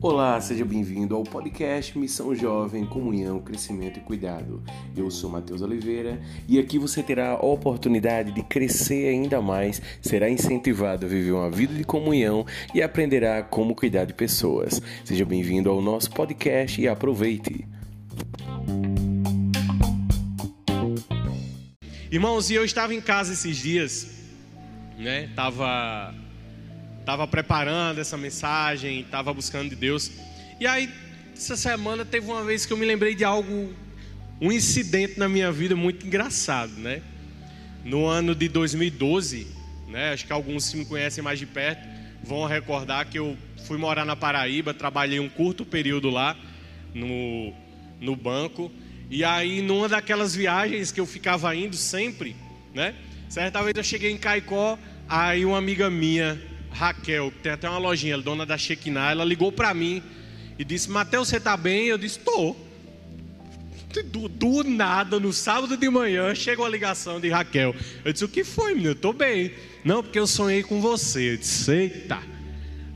Olá, seja bem-vindo ao podcast Missão Jovem, Comunhão, Crescimento e Cuidado. Eu sou Matheus Oliveira e aqui você terá a oportunidade de crescer ainda mais, será incentivado a viver uma vida de comunhão e aprenderá como cuidar de pessoas. Seja bem-vindo ao nosso podcast e aproveite. Irmãos, e eu estava em casa esses dias, né? Tava estava preparando essa mensagem, estava buscando de Deus. E aí, essa semana teve uma vez que eu me lembrei de algo, um incidente na minha vida muito engraçado, né? No ano de 2012, né? Acho que alguns que me conhecem mais de perto vão recordar que eu fui morar na Paraíba, trabalhei um curto período lá no, no banco. E aí, numa daquelas viagens que eu ficava indo sempre, né? Certa vez eu cheguei em Caicó, aí uma amiga minha Raquel, que tem até uma lojinha, dona da Shekinah, ela ligou para mim e disse: Mateus, você tá bem? Eu disse: Tô. Do, do, nada, no sábado de manhã, chegou a ligação de Raquel. Eu disse: O que foi, menino? Eu tô bem. Não, porque eu sonhei com você. Eu disse: Eita.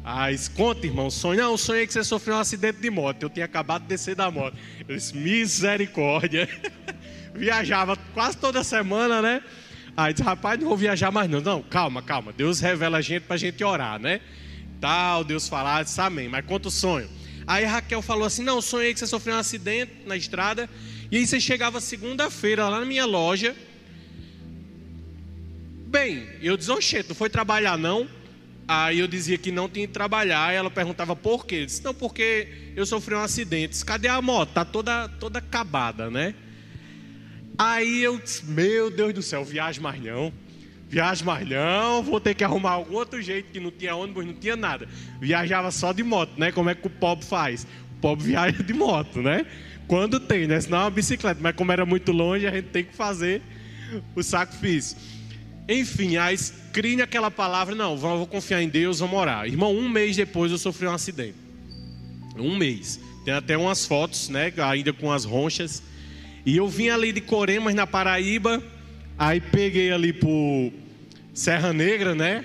Ah, conta, irmão, sonho. Não, eu sonhei que você sofreu um acidente de moto. Eu tinha acabado de descer da moto. Eu disse: Misericórdia. Viajava quase toda semana, né? Aí disse, rapaz, não vou viajar mais não. Não, calma, calma. Deus revela a gente para a gente orar, né? Tal, Deus falar, disse amém. Mas conta o sonho. Aí Raquel falou assim, não, sonhei que você sofreu um acidente na estrada. E aí você chegava segunda-feira lá na minha loja. Bem, eu disse, oxê, não foi trabalhar não? Aí eu dizia que não tinha que trabalhar. E ela perguntava por quê? Eu disse, não, porque eu sofri um acidente. Disse, Cadê a moto? Tá toda, toda acabada, né? Aí eu disse, meu Deus do céu, viagem mais não. Viagem mais não, vou ter que arrumar algum outro jeito que não tinha ônibus, não tinha nada. Viajava só de moto, né? Como é que o pobre faz? O pobre viaja de moto, né? Quando tem, né? Senão é uma bicicleta. Mas como era muito longe, a gente tem que fazer o sacrifício. Enfim, aí crine aquela palavra, não, vou confiar em Deus, vamos orar. Irmão, um mês depois eu sofri um acidente. Um mês. Tem até umas fotos, né? Ainda com as ronchas. E eu vim ali de Coremas, na Paraíba, aí peguei ali por Serra Negra, né?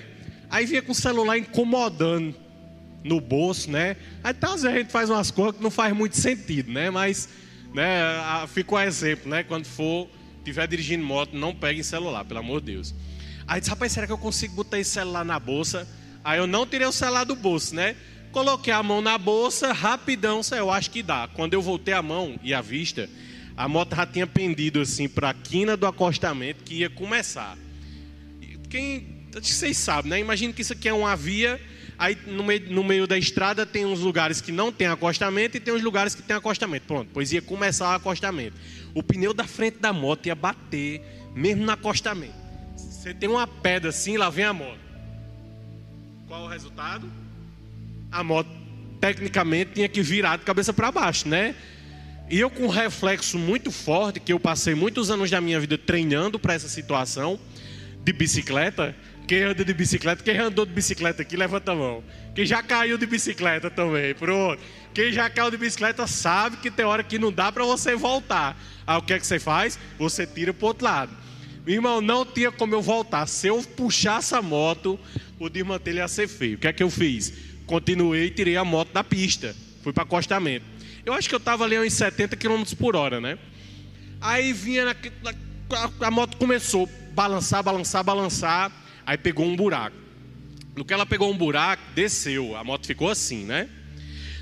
Aí vinha com o celular incomodando no bolso, né? Aí tá, às vezes a gente faz umas coisas que não faz muito sentido, né? Mas, né, fica o exemplo, né? Quando for, tiver dirigindo moto, não pegue celular, pelo amor de Deus. Aí disse, rapaz, será que eu consigo botar esse celular na bolsa? Aí eu não tirei o celular do bolso, né? Coloquei a mão na bolsa, rapidão, eu acho que dá. Quando eu voltei a mão e a vista, a moto já tinha pendido assim para a quina do acostamento que ia começar. Quem, acho que vocês sabem, né? Imagina que isso aqui é uma via, aí no meio, no meio da estrada tem uns lugares que não tem acostamento e tem uns lugares que tem acostamento. Pronto, pois ia começar o acostamento. O pneu da frente da moto ia bater, mesmo no acostamento. Você tem uma pedra assim, lá vem a moto. Qual o resultado? A moto, tecnicamente, tinha que virar de cabeça para baixo, né? E eu com um reflexo muito forte, que eu passei muitos anos da minha vida treinando para essa situação de bicicleta. Quem anda de bicicleta, quem andou de bicicleta aqui, levanta a mão. Quem já caiu de bicicleta também, pronto. Quem já caiu de bicicleta sabe que tem hora que não dá para você voltar. Aí o que é que você faz? Você tira para outro lado. Meu irmão, não tinha como eu voltar. Se eu puxasse a moto, o desmantelho ia ser feio. O que é que eu fiz? Continuei e tirei a moto da pista. Fui para acostamento. Eu acho que eu estava ali a uns 70 km por hora, né? Aí vinha, na, a, a moto começou a balançar, balançar, balançar. Aí pegou um buraco. No que ela pegou um buraco, desceu. A moto ficou assim, né?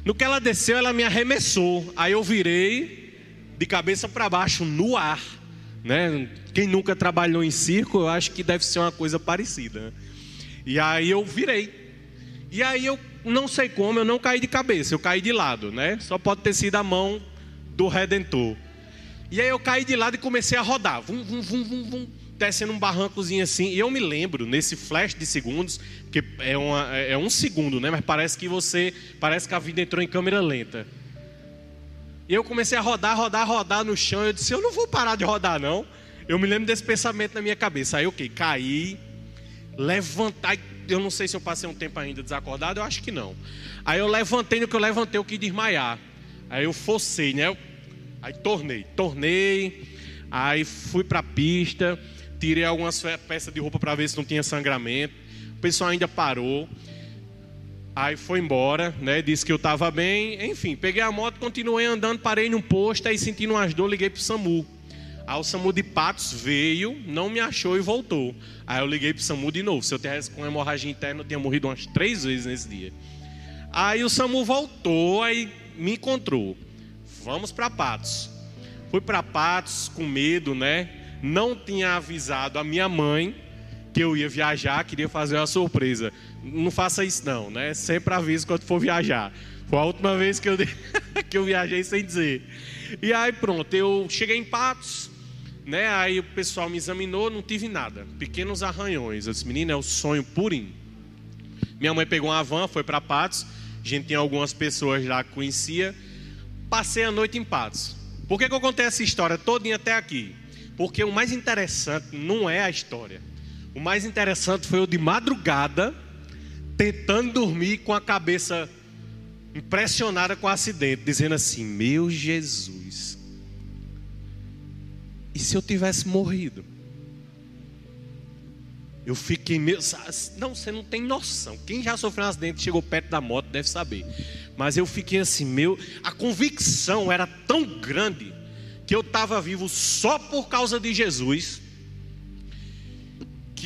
No que ela desceu, ela me arremessou. Aí eu virei de cabeça para baixo no ar, né? Quem nunca trabalhou em circo, eu acho que deve ser uma coisa parecida. Né? E aí eu virei. E aí eu não sei como, eu não caí de cabeça, eu caí de lado, né? Só pode ter sido a mão do Redentor. E aí eu caí de lado e comecei a rodar, vum, vum, vum, vum, vum, descendo um barrancozinho assim. E eu me lembro, nesse flash de segundos, que é, uma, é um segundo, né? Mas parece que você, parece que a vida entrou em câmera lenta. E eu comecei a rodar, rodar, rodar no chão. Eu disse, eu não vou parar de rodar, não. Eu me lembro desse pensamento na minha cabeça. Aí, ok, caí, levantar eu não sei se eu passei um tempo ainda desacordado, eu acho que não. Aí eu levantei, no que eu levantei, eu quis desmaiar. Aí eu forcei, né? Aí tornei, tornei. Aí fui para a pista, tirei algumas peças de roupa para ver se não tinha sangramento. O pessoal ainda parou. Aí foi embora, né? Disse que eu estava bem. Enfim, peguei a moto, continuei andando, parei num posto, aí sentindo umas dores, liguei pro SAMU. Aí o SAMU de Patos veio, não me achou e voltou. Aí eu liguei pro SAMU de novo. Se eu tivesse com hemorragia interna, eu tinha morrido umas três vezes nesse dia. Aí o SAMU voltou, aí me encontrou. Vamos para Patos. Fui para Patos com medo, né? Não tinha avisado a minha mãe que eu ia viajar, queria fazer uma surpresa. Não faça isso não, né? Sempre aviso quando for viajar. Foi a última vez que eu, que eu viajei sem dizer. E aí pronto, eu cheguei em Patos, né? Aí o pessoal me examinou, não tive nada. Pequenos arranhões. Eu disse, é o sonho purinho. Minha mãe pegou uma van, foi para Patos. A gente tinha algumas pessoas lá que conhecia. Passei a noite em Patos. Por que, que eu contei essa história todinha até aqui? Porque o mais interessante não é a história. O mais interessante foi eu de madrugada, tentando dormir com a cabeça impressionada com o acidente, dizendo assim: Meu Jesus, e se eu tivesse morrido? Eu fiquei meio. Não, você não tem noção. Quem já sofreu um acidente chegou perto da moto deve saber. Mas eu fiquei assim, meu. A convicção era tão grande que eu estava vivo só por causa de Jesus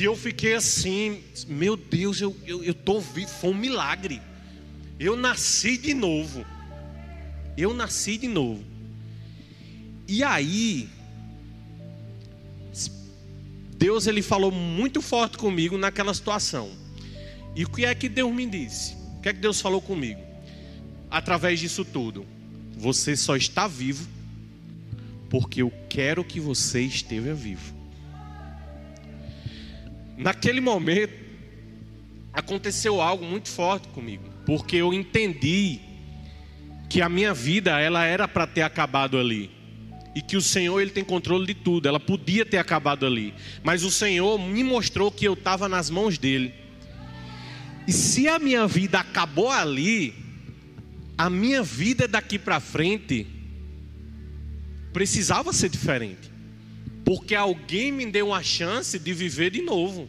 que eu fiquei assim, meu Deus, eu, eu, eu tô vivo, foi um milagre. Eu nasci de novo. Eu nasci de novo. E aí, Deus ele falou muito forte comigo naquela situação. E o que é que Deus me disse? O que é que Deus falou comigo? Através disso tudo, você só está vivo porque eu quero que você esteja vivo. Naquele momento, aconteceu algo muito forte comigo, porque eu entendi que a minha vida ela era para ter acabado ali e que o Senhor ele tem controle de tudo. Ela podia ter acabado ali, mas o Senhor me mostrou que eu estava nas mãos dele. E se a minha vida acabou ali, a minha vida daqui para frente precisava ser diferente porque alguém me deu uma chance de viver de novo.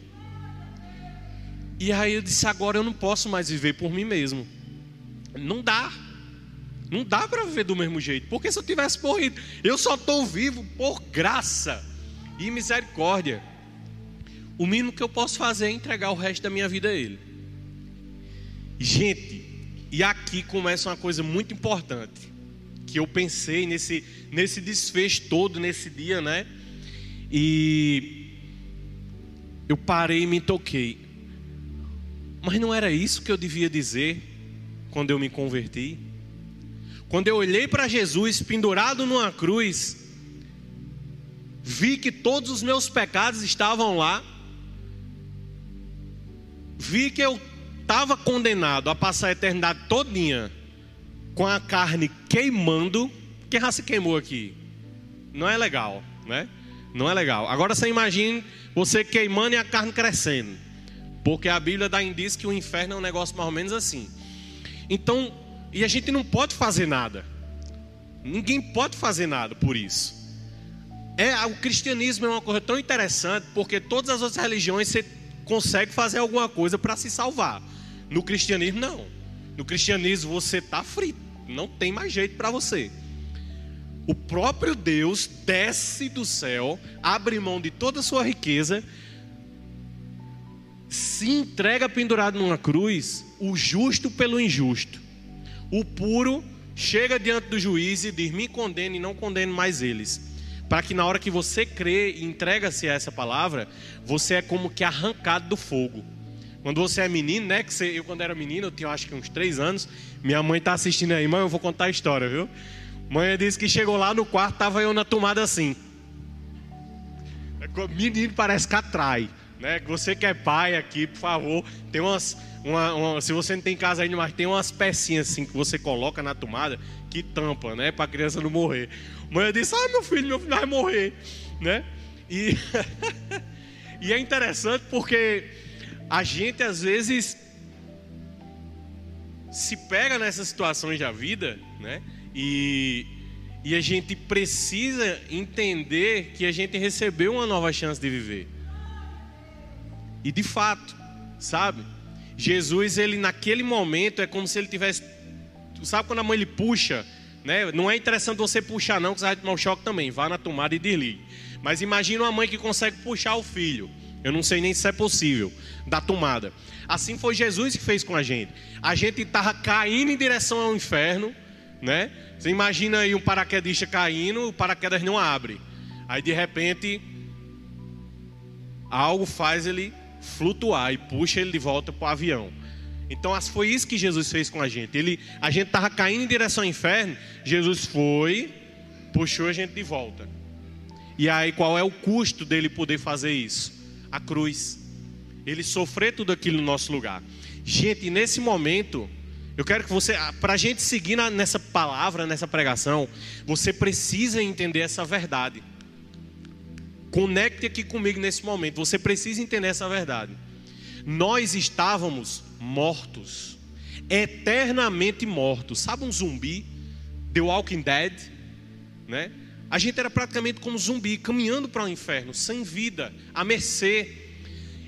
E aí eu disse: agora eu não posso mais viver por mim mesmo. Não dá. Não dá para viver do mesmo jeito. Porque se eu tivesse morrido, eu só estou vivo por graça e misericórdia. O mínimo que eu posso fazer é entregar o resto da minha vida a Ele. Gente, e aqui começa uma coisa muito importante que eu pensei nesse, nesse desfecho todo, nesse dia, né? E eu parei e me toquei. Mas não era isso que eu devia dizer quando eu me converti? Quando eu olhei para Jesus pendurado numa cruz, vi que todos os meus pecados estavam lá, vi que eu estava condenado a passar a eternidade todinha com a carne queimando. Quem já se queimou aqui? Não é legal, né? Não é legal. Agora você imagine você queimando e a carne crescendo. Porque a Bíblia dá indício que o inferno é um negócio mais ou menos assim. Então, e a gente não pode fazer nada. Ninguém pode fazer nada por isso. É, o cristianismo é uma coisa tão interessante porque todas as outras religiões você consegue fazer alguma coisa para se salvar. No cristianismo não. No cristianismo você está frito, não tem mais jeito para você o próprio Deus desce do céu, abre mão de toda a sua riqueza, se entrega pendurado numa cruz, o justo pelo injusto. O puro chega diante do juiz e diz: Me condene e não condene mais eles. Para que na hora que você crê e entrega-se a essa palavra, você é como que arrancado do fogo. Quando você é menino, né? Que você, eu, quando era menino, eu tinha acho que uns três anos. Minha mãe está assistindo aí, mãe, eu vou contar a história, viu? Mãe disse que chegou lá no quarto, tava eu na tomada assim. Menino parece que atrai. Né? Você que é pai aqui, por favor, tem umas. Uma, uma, se você não tem casa ainda, mas tem umas pecinhas assim que você coloca na tomada que tampa, né? Para a criança não morrer. Mãe disse: Ah, meu filho, meu filho vai morrer, né? E, e é interessante porque a gente às vezes se pega nessas situações da vida, né? E, e a gente precisa entender que a gente recebeu uma nova chance de viver. E de fato, sabe? Jesus, ele naquele momento é como se ele tivesse. Sabe quando a mãe ele puxa? Né? Não é interessante você puxar, não, que você vai tomar um choque também. Vá na tomada e desligue. Mas imagina uma mãe que consegue puxar o filho. Eu não sei nem se é possível, da tomada. Assim foi Jesus que fez com a gente. A gente estava caindo em direção ao inferno, né? Você imagina aí um paraquedista caindo, o paraquedas não abre. Aí de repente, algo faz ele flutuar e puxa ele de volta para o avião. Então foi isso que Jesus fez com a gente. Ele, a gente estava caindo em direção ao inferno, Jesus foi, puxou a gente de volta. E aí qual é o custo dele poder fazer isso? A cruz. Ele sofrer tudo aquilo no nosso lugar. Gente, nesse momento, eu quero que você, para a gente seguir nessa palavra, nessa pregação, você precisa entender essa verdade. Conecte aqui comigo nesse momento. Você precisa entender essa verdade. Nós estávamos mortos, eternamente mortos. Sabe um zumbi? The Walking Dead, né? A gente era praticamente como zumbi, caminhando para o inferno, sem vida, à mercê.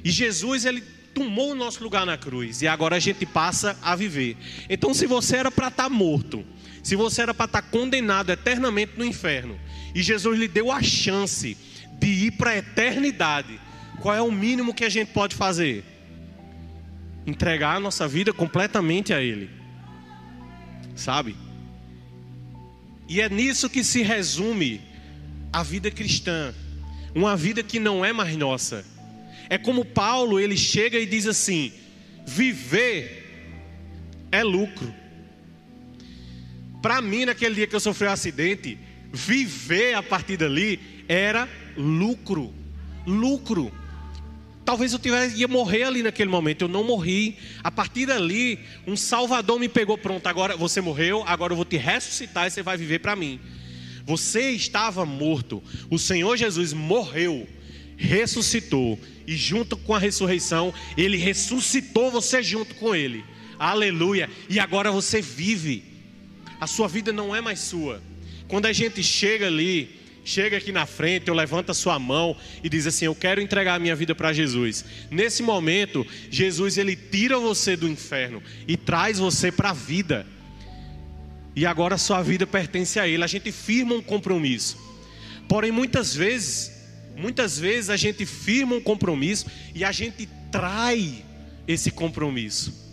E Jesus, ele tomou o nosso lugar na cruz e agora a gente passa a viver. Então, se você era para estar tá morto, se você era para estar tá condenado eternamente no inferno, e Jesus lhe deu a chance de ir para a eternidade, qual é o mínimo que a gente pode fazer? Entregar a nossa vida completamente a Ele, sabe? E é nisso que se resume a vida cristã, uma vida que não é mais nossa. É como Paulo, ele chega e diz assim: viver é lucro. Para mim, naquele dia que eu sofri um acidente, viver a partir dali era lucro. Lucro. Talvez eu tivesse, ia morrer ali naquele momento, eu não morri. A partir dali, um Salvador me pegou. Pronto, agora você morreu, agora eu vou te ressuscitar e você vai viver para mim. Você estava morto, o Senhor Jesus morreu, ressuscitou, e junto com a ressurreição, Ele ressuscitou você junto com Ele. Aleluia! E agora você vive, a sua vida não é mais sua. Quando a gente chega ali, chega aqui na frente, ou levanta a sua mão e diz assim: Eu quero entregar a minha vida para Jesus. Nesse momento, Jesus ele tira você do inferno e traz você para a vida. E agora sua vida pertence a Ele. A gente firma um compromisso. Porém, muitas vezes, muitas vezes a gente firma um compromisso e a gente trai esse compromisso.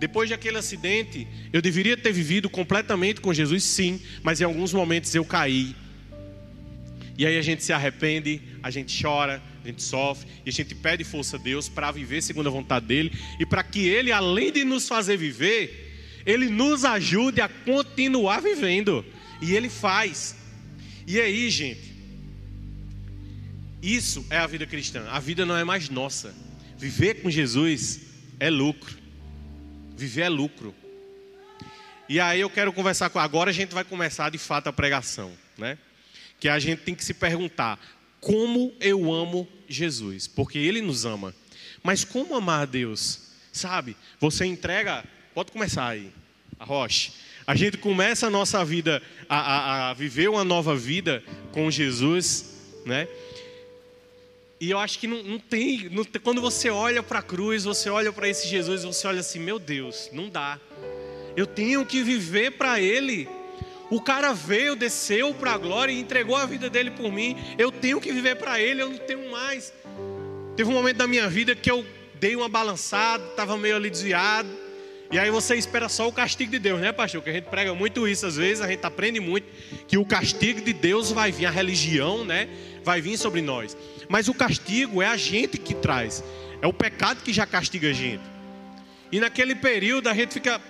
Depois daquele acidente, eu deveria ter vivido completamente com Jesus, sim, mas em alguns momentos eu caí. E aí a gente se arrepende, a gente chora, a gente sofre, e a gente pede força a Deus para viver segundo a vontade dEle, e para que Ele, além de nos fazer viver, Ele nos ajude a continuar vivendo. E Ele faz. E aí, gente, isso é a vida cristã. A vida não é mais nossa. Viver com Jesus é lucro. Viver é lucro. E aí eu quero conversar com. Agora a gente vai começar de fato a pregação, né? que a gente tem que se perguntar: como eu amo Jesus? Porque Ele nos ama. Mas como amar a Deus? Sabe? Você entrega. Pode começar aí, a Roche. A gente começa a nossa vida, a, a, a viver uma nova vida com Jesus, né? E eu acho que não, não, tem, não Quando você olha para a cruz, você olha para esse Jesus, você olha assim: meu Deus, não dá. Eu tenho que viver para Ele. O cara veio, desceu para a glória e entregou a vida dele por mim. Eu tenho que viver para ele, eu não tenho mais. Teve um momento da minha vida que eu dei uma balançada, estava meio ali desviado. E aí você espera só o castigo de Deus, né, pastor? Que a gente prega muito isso às vezes, a gente aprende muito que o castigo de Deus vai vir, a religião, né, vai vir sobre nós. Mas o castigo é a gente que traz. É o pecado que já castiga a gente. E naquele período a gente fica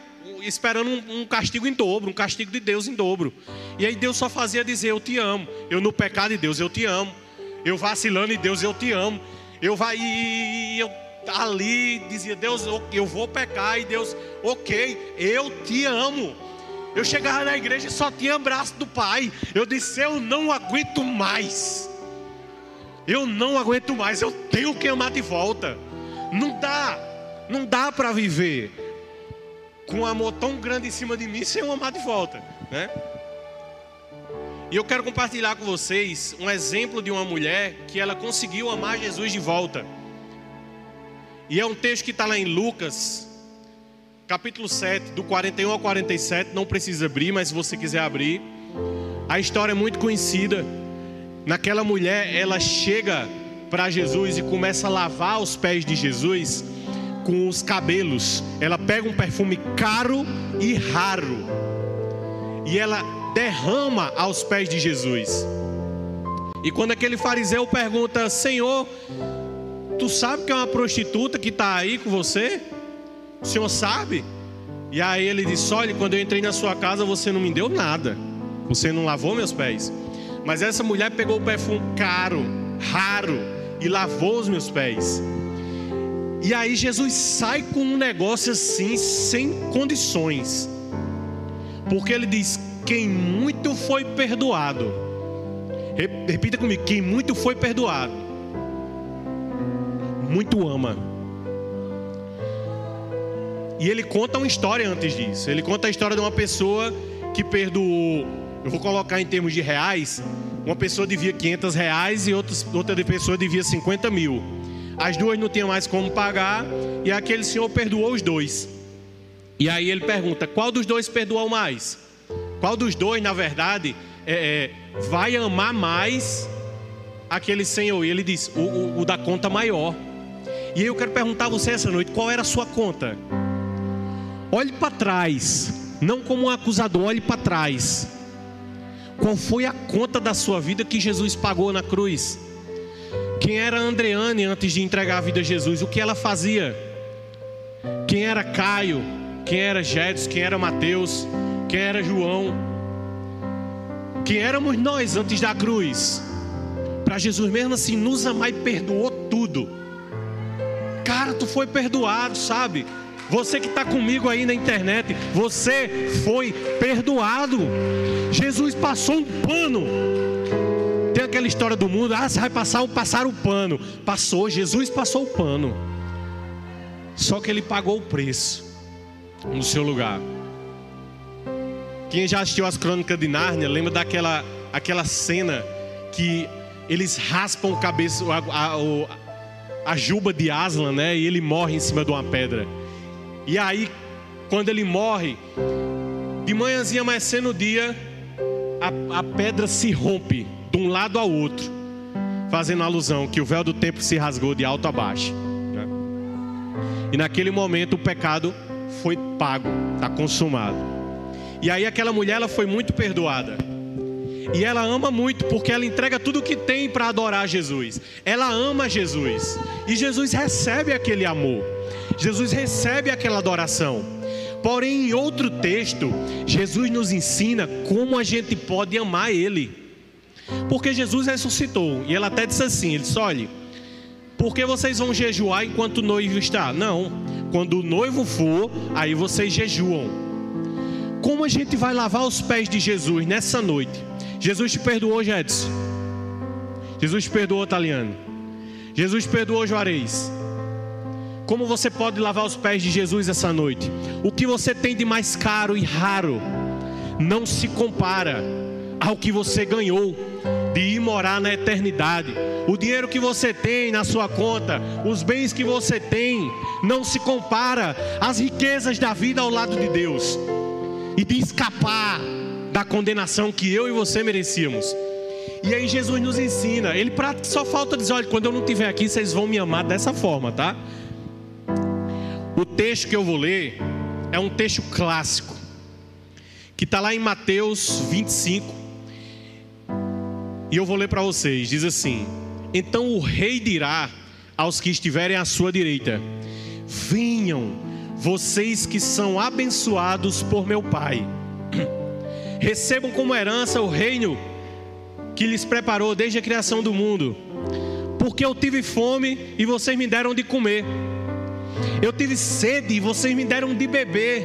esperando um, um, castigo em dobro, um castigo de Deus em dobro. E aí Deus só fazia dizer: Eu te amo. Eu no pecado de Deus, eu te amo. Eu vacilando em Deus, eu te amo. Eu vai e eu ali dizia: Deus, eu vou pecar. E Deus, ok, eu te amo. Eu chegava na igreja e só tinha abraço do Pai. Eu disse: Eu não aguento mais. Eu não aguento mais. Eu tenho que amar de volta. Não dá, não dá para viver com um amor tão grande em cima de mim sem eu amar de volta, né? E eu quero compartilhar com vocês um exemplo de uma mulher que ela conseguiu amar Jesus de volta. E é um texto que está lá em Lucas, capítulo 7, do 41 ao 47. Não precisa abrir, mas se você quiser abrir. A história é muito conhecida. Naquela mulher, ela chega para Jesus e começa a lavar os pés de Jesus com os cabelos. Ela pega um perfume caro e raro e ela derrama aos pés de Jesus. E quando aquele fariseu pergunta: Senhor, tu sabe que é uma prostituta que está aí com você? O senhor sabe? E aí ele disse: Olha, quando eu entrei na sua casa, você não me deu nada, você não lavou meus pés. Mas essa mulher pegou o perfume caro, raro, e lavou os meus pés. E aí Jesus sai com um negócio assim, sem condições. Porque ele diz: quem muito foi perdoado. Repita comigo: quem muito foi perdoado, muito ama. E ele conta uma história antes disso. Ele conta a história de uma pessoa que perdoou. Eu vou colocar em termos de reais. Uma pessoa devia 500 reais e outra pessoa devia 50 mil. As duas não tinham mais como pagar e aquele senhor perdoou os dois. E aí ele pergunta: qual dos dois perdoou mais? Qual dos dois, na verdade, é, é, vai amar mais aquele senhor? E ele diz: o, o, o da conta maior. E aí eu quero perguntar a você essa noite: qual era a sua conta? Olhe para trás, não como um acusador, olhe para trás. Qual foi a conta da sua vida que Jesus pagou na cruz? Quem era Andreane antes de entregar a vida a Jesus? O que ela fazia? Quem era Caio? Quem era Jedson? Quem era Mateus? Quem era João? Quem éramos nós antes da cruz? Para Jesus mesmo assim nos amar e perdoou tudo. Cara, tu foi perdoado, sabe? Você que está comigo aí na internet, você foi perdoado. Jesus passou um pano tem aquela história do mundo, ah, você vai passar, passar o pano. Passou, Jesus passou o pano. Só que ele pagou o preço no seu lugar. Quem já assistiu as crônicas de Nárnia, lembra daquela aquela cena que eles raspam o cabeça, a, a, a, juba de Aslan, né? E ele morre em cima de uma pedra. E aí, quando ele morre, de manhãzinha amanhecendo o dia, a, a pedra se rompe de um lado ao outro, fazendo alusão que o véu do templo se rasgou de alto a baixo. Né? E naquele momento o pecado foi pago, está consumado. E aí aquela mulher ela foi muito perdoada. E ela ama muito porque ela entrega tudo o que tem para adorar Jesus. Ela ama Jesus. E Jesus recebe aquele amor. Jesus recebe aquela adoração. Porém, em outro texto, Jesus nos ensina como a gente pode amar Ele. Porque Jesus ressuscitou. E ela até disse assim: Ele disse, olhe, por que vocês vão jejuar enquanto o noivo está? Não, quando o noivo for, aí vocês jejuam. Como a gente vai lavar os pés de Jesus nessa noite? Jesus te perdoou, Jedson. Jesus te perdoou, Taliano. Jesus te perdoou, Juarez. Como você pode lavar os pés de Jesus essa noite? O que você tem de mais caro e raro não se compara ao que você ganhou de ir morar na eternidade. O dinheiro que você tem na sua conta, os bens que você tem, não se compara às riquezas da vida ao lado de Deus e de escapar da condenação que eu e você merecíamos. E aí Jesus nos ensina, ele só falta dizer, olha, quando eu não estiver aqui, vocês vão me amar dessa forma, tá? O texto que eu vou ler é um texto clássico, que está lá em Mateus 25, e eu vou ler para vocês: diz assim: Então o rei dirá aos que estiverem à sua direita: Venham, vocês que são abençoados por meu Pai. Recebam como herança o reino que lhes preparou desde a criação do mundo. Porque eu tive fome e vocês me deram de comer. Eu tive sede e vocês me deram de beber.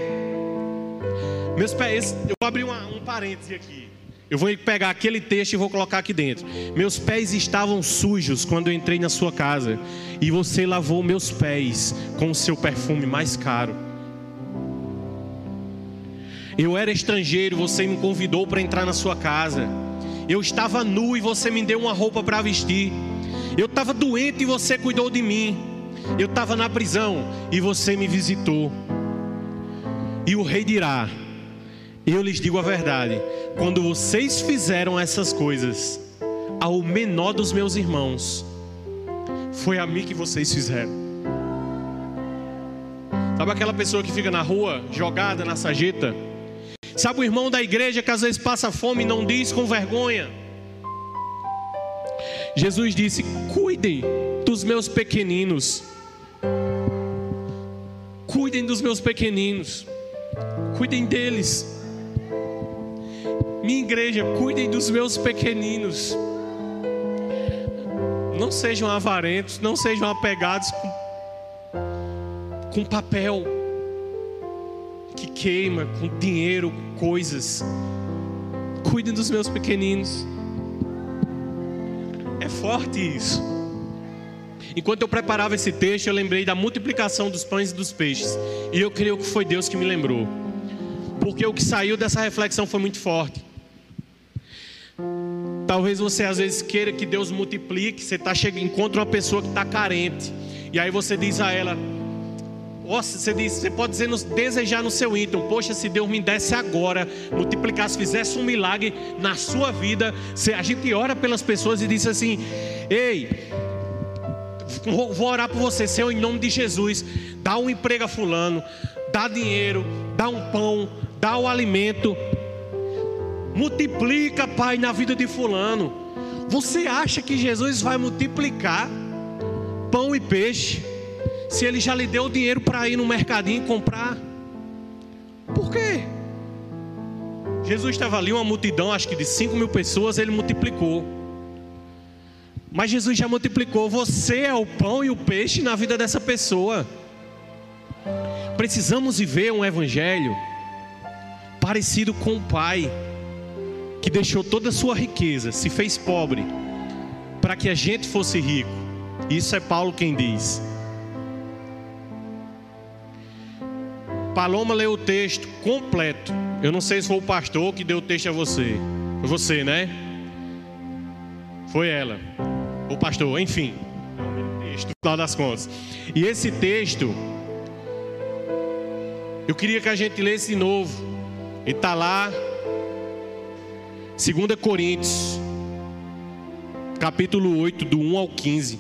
Meus pés, eu vou abrir uma, um parêntese aqui. Eu vou pegar aquele texto e vou colocar aqui dentro. Meus pés estavam sujos quando eu entrei na sua casa, e você lavou meus pés com o seu perfume mais caro. Eu era estrangeiro, você me convidou para entrar na sua casa. Eu estava nu e você me deu uma roupa para vestir. Eu estava doente e você cuidou de mim. Eu estava na prisão e você me visitou. E o rei dirá: Eu lhes digo a verdade, quando vocês fizeram essas coisas ao menor dos meus irmãos, foi a mim que vocês fizeram. Sabe aquela pessoa que fica na rua, jogada na sarjeta? Sabe o irmão da igreja que às vezes passa fome e não diz com vergonha? Jesus disse: Cuidem dos meus pequeninos. Cuidem dos meus pequeninos. Cuidem deles. Minha igreja, cuidem dos meus pequeninos. Não sejam avarentos, não sejam apegados com, com papel que queima, com dinheiro, com coisas. Cuidem dos meus pequeninos. É forte isso. Enquanto eu preparava esse texto, eu lembrei da multiplicação dos pães e dos peixes. E eu creio que foi Deus que me lembrou. Porque o que saiu dessa reflexão foi muito forte. Talvez você às vezes queira que Deus multiplique. Você tá encontra uma pessoa que está carente. E aí você diz a ela: você, diz, você pode dizer, desejar no seu íntimo, poxa, se Deus me desse agora, multiplicasse, fizesse um milagre na sua vida. A gente ora pelas pessoas e diz assim: Ei, vou orar por você, Senhor, em nome de Jesus. Dá um emprego a fulano, dá dinheiro, dá um pão, dá o um alimento. Multiplica, Pai, na vida de fulano. Você acha que Jesus vai multiplicar pão e peixe? Se ele já lhe deu dinheiro para ir no mercadinho comprar? Por quê? Jesus estava ali, uma multidão, acho que de 5 mil pessoas, ele multiplicou. Mas Jesus já multiplicou. Você é o pão e o peixe na vida dessa pessoa. Precisamos viver um evangelho parecido com o Pai, que deixou toda a sua riqueza, se fez pobre, para que a gente fosse rico. Isso é Paulo quem diz. Paloma leu o texto completo. Eu não sei se foi o pastor que deu o texto a você. Foi você, né? Foi ela. O pastor, enfim. Texto, no final das contas. E esse texto, eu queria que a gente lesse de novo. E está lá, 2 Coríntios, capítulo 8, do 1 ao 15.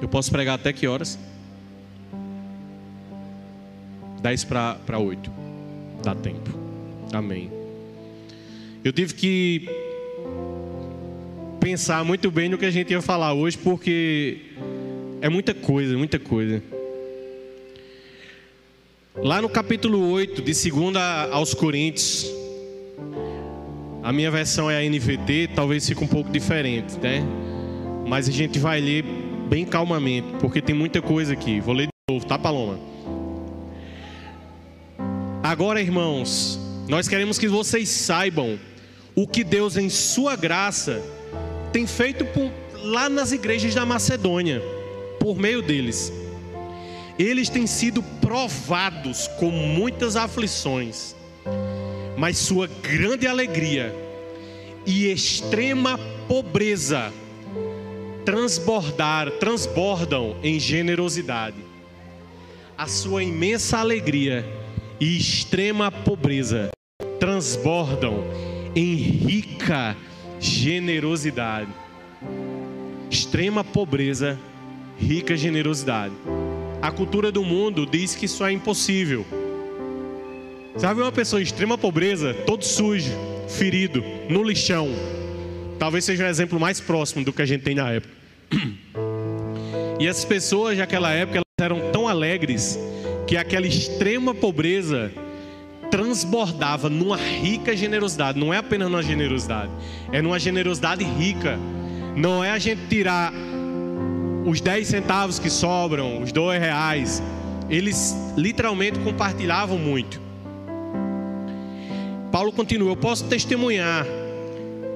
Eu posso pregar até que horas? 10 para 8. Dá tempo. Amém. Eu tive que pensar muito bem no que a gente ia falar hoje, porque é muita coisa, muita coisa. Lá no capítulo 8, de 2 aos Coríntios, a minha versão é a NVT, talvez fique um pouco diferente, né? Mas a gente vai ler bem calmamente, porque tem muita coisa aqui. Vou ler de novo, tá, Paloma? Agora, irmãos, nós queremos que vocês saibam o que Deus, em Sua graça, tem feito por, lá nas igrejas da Macedônia, por meio deles. Eles têm sido provados com muitas aflições, mas sua grande alegria e extrema pobreza transbordar, transbordam em generosidade. A sua imensa alegria e extrema pobreza transbordam em rica generosidade. Extrema pobreza, rica generosidade. A cultura do mundo diz que isso é impossível. Sabe uma pessoa em extrema pobreza, todo sujo, ferido, no lixão, Talvez seja o exemplo mais próximo do que a gente tem na época. E as pessoas daquela época elas eram tão alegres que aquela extrema pobreza transbordava numa rica generosidade. Não é apenas numa generosidade, é numa generosidade rica. Não é a gente tirar os 10 centavos que sobram, os 2 reais. Eles literalmente compartilhavam muito. Paulo continua: Eu posso testemunhar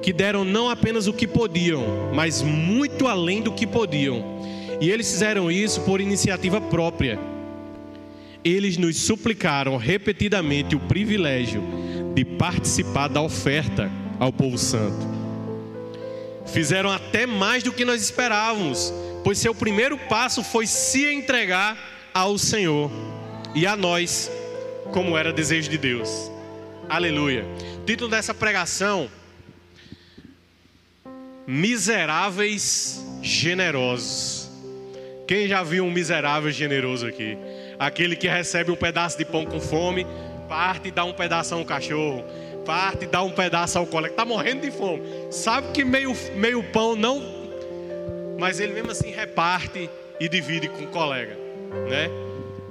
que deram não apenas o que podiam, mas muito além do que podiam. E eles fizeram isso por iniciativa própria. Eles nos suplicaram repetidamente o privilégio de participar da oferta ao povo santo. Fizeram até mais do que nós esperávamos, pois seu primeiro passo foi se entregar ao Senhor e a nós, como era desejo de Deus. Aleluia. O título dessa pregação: Miseráveis Generosos. Quem já viu um miserável generoso aqui? Aquele que recebe um pedaço de pão com fome, parte e dá um pedaço a um cachorro, parte e dá um pedaço ao colega, está morrendo de fome. Sabe que meio, meio pão não. Mas ele mesmo assim reparte e divide com o colega, né?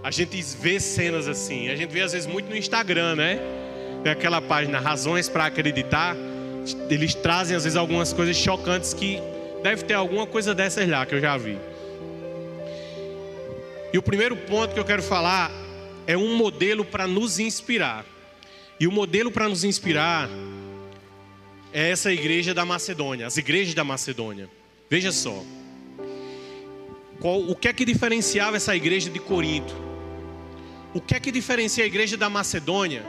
A gente vê cenas assim, a gente vê às vezes muito no Instagram, né? Tem aquela página Razões para Acreditar. Eles trazem às vezes algumas coisas chocantes que deve ter alguma coisa dessas lá que eu já vi. E o primeiro ponto que eu quero falar é um modelo para nos inspirar. E o modelo para nos inspirar é essa igreja da Macedônia, as igrejas da Macedônia. Veja só. Qual, o que é que diferenciava essa igreja de Corinto? O que é que diferencia a igreja da Macedônia?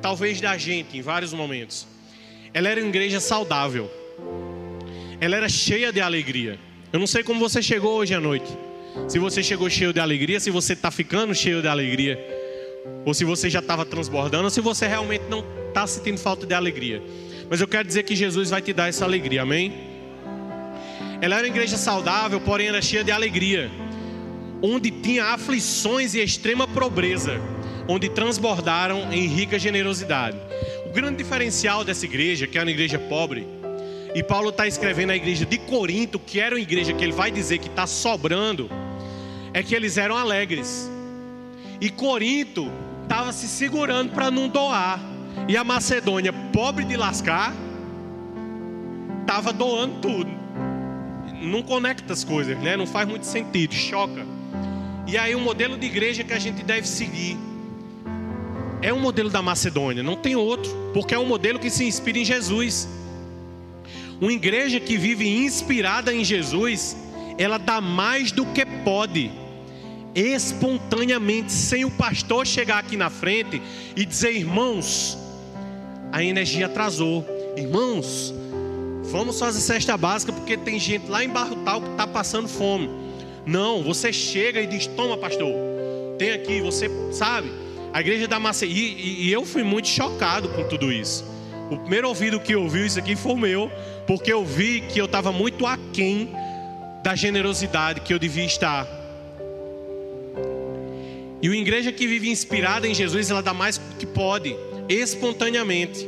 Talvez da gente em vários momentos. Ela era uma igreja saudável. Ela era cheia de alegria. Eu não sei como você chegou hoje à noite. Se você chegou cheio de alegria, se você está ficando cheio de alegria, ou se você já estava transbordando, ou se você realmente não está sentindo falta de alegria. Mas eu quero dizer que Jesus vai te dar essa alegria, amém? Ela era uma igreja saudável, porém era cheia de alegria, onde tinha aflições e extrema pobreza, onde transbordaram em rica generosidade. O grande diferencial dessa igreja, que é uma igreja pobre, e Paulo está escrevendo a igreja de Corinto, que era uma igreja que ele vai dizer que está sobrando, é que eles eram alegres. E Corinto estava se segurando para não doar. E a Macedônia, pobre de lascar, estava doando tudo. Não conecta as coisas, né? Não faz muito sentido, choca. E aí o modelo de igreja que a gente deve seguir é um modelo da Macedônia, não tem outro, porque é um modelo que se inspira em Jesus. Uma igreja que vive inspirada em Jesus, ela dá mais do que pode, espontaneamente, sem o pastor chegar aqui na frente e dizer: irmãos, a energia atrasou, irmãos, vamos fazer cesta básica porque tem gente lá em Barro Tal que está passando fome. Não, você chega e diz: toma, pastor, tem aqui, você sabe. A igreja da e, e, e eu fui muito chocado com tudo isso. O primeiro ouvido que ouviu isso aqui foi o meu, porque eu vi que eu estava muito aquém da generosidade que eu devia estar. E a igreja que vive inspirada em Jesus, ela dá mais do que pode, espontaneamente,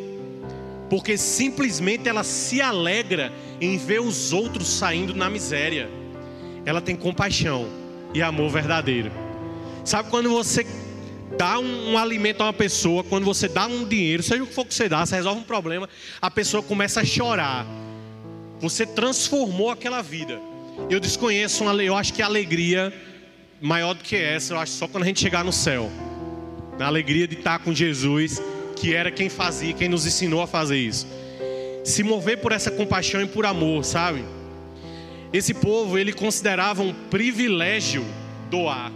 porque simplesmente ela se alegra em ver os outros saindo na miséria. Ela tem compaixão e amor verdadeiro. Sabe quando você dá um, um, alimento a uma pessoa, quando você dá um dinheiro, seja o que for que você dá, você resolve um problema, a pessoa começa a chorar. Você transformou aquela vida. Eu desconheço uma eu acho que a alegria maior do que essa, eu acho só quando a gente chegar no céu. Na alegria de estar com Jesus, que era quem fazia, quem nos ensinou a fazer isso. Se mover por essa compaixão e por amor, sabe? Esse povo, ele considerava um privilégio doar